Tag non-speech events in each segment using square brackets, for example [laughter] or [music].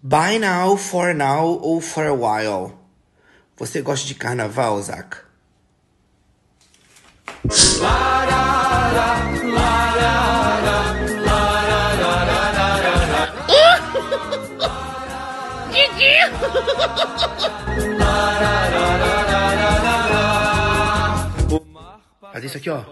Buy now, for now ou for a while? Você gosta de carnaval, Zach? [laughs] Faz isso aqui, ó.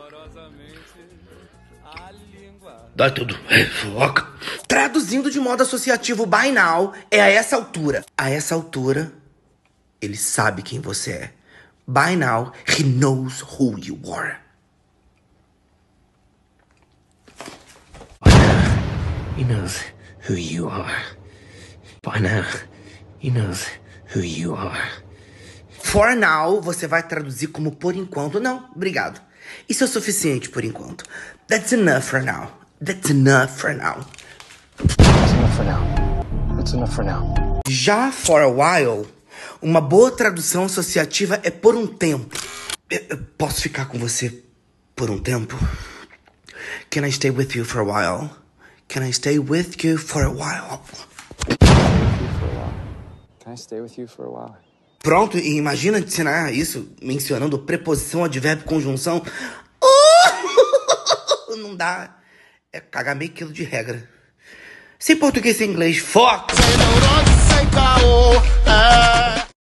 Dá tudo. Foca. Traduzindo de modo associativo, by now é a essa altura. A essa altura, ele sabe quem você é. By now, he knows who you are. He knows who you are. By now, he knows who you are. For now, você vai traduzir como por enquanto. Não, obrigado. Isso é o suficiente por enquanto. That's enough for now. That's enough for now. That's enough for now. That's enough for now. Já for a while, uma boa tradução associativa é por um tempo. Eu, eu posso ficar com você por um tempo? Can I stay with you for a while? Can I stay with you for a while? Can I stay with you for a while? Pronto, e imagina ensinar isso mencionando preposição, advérbio, conjunção. [laughs] Não dá. É cagar meio quilo de regra. Sem português sem inglês, foca!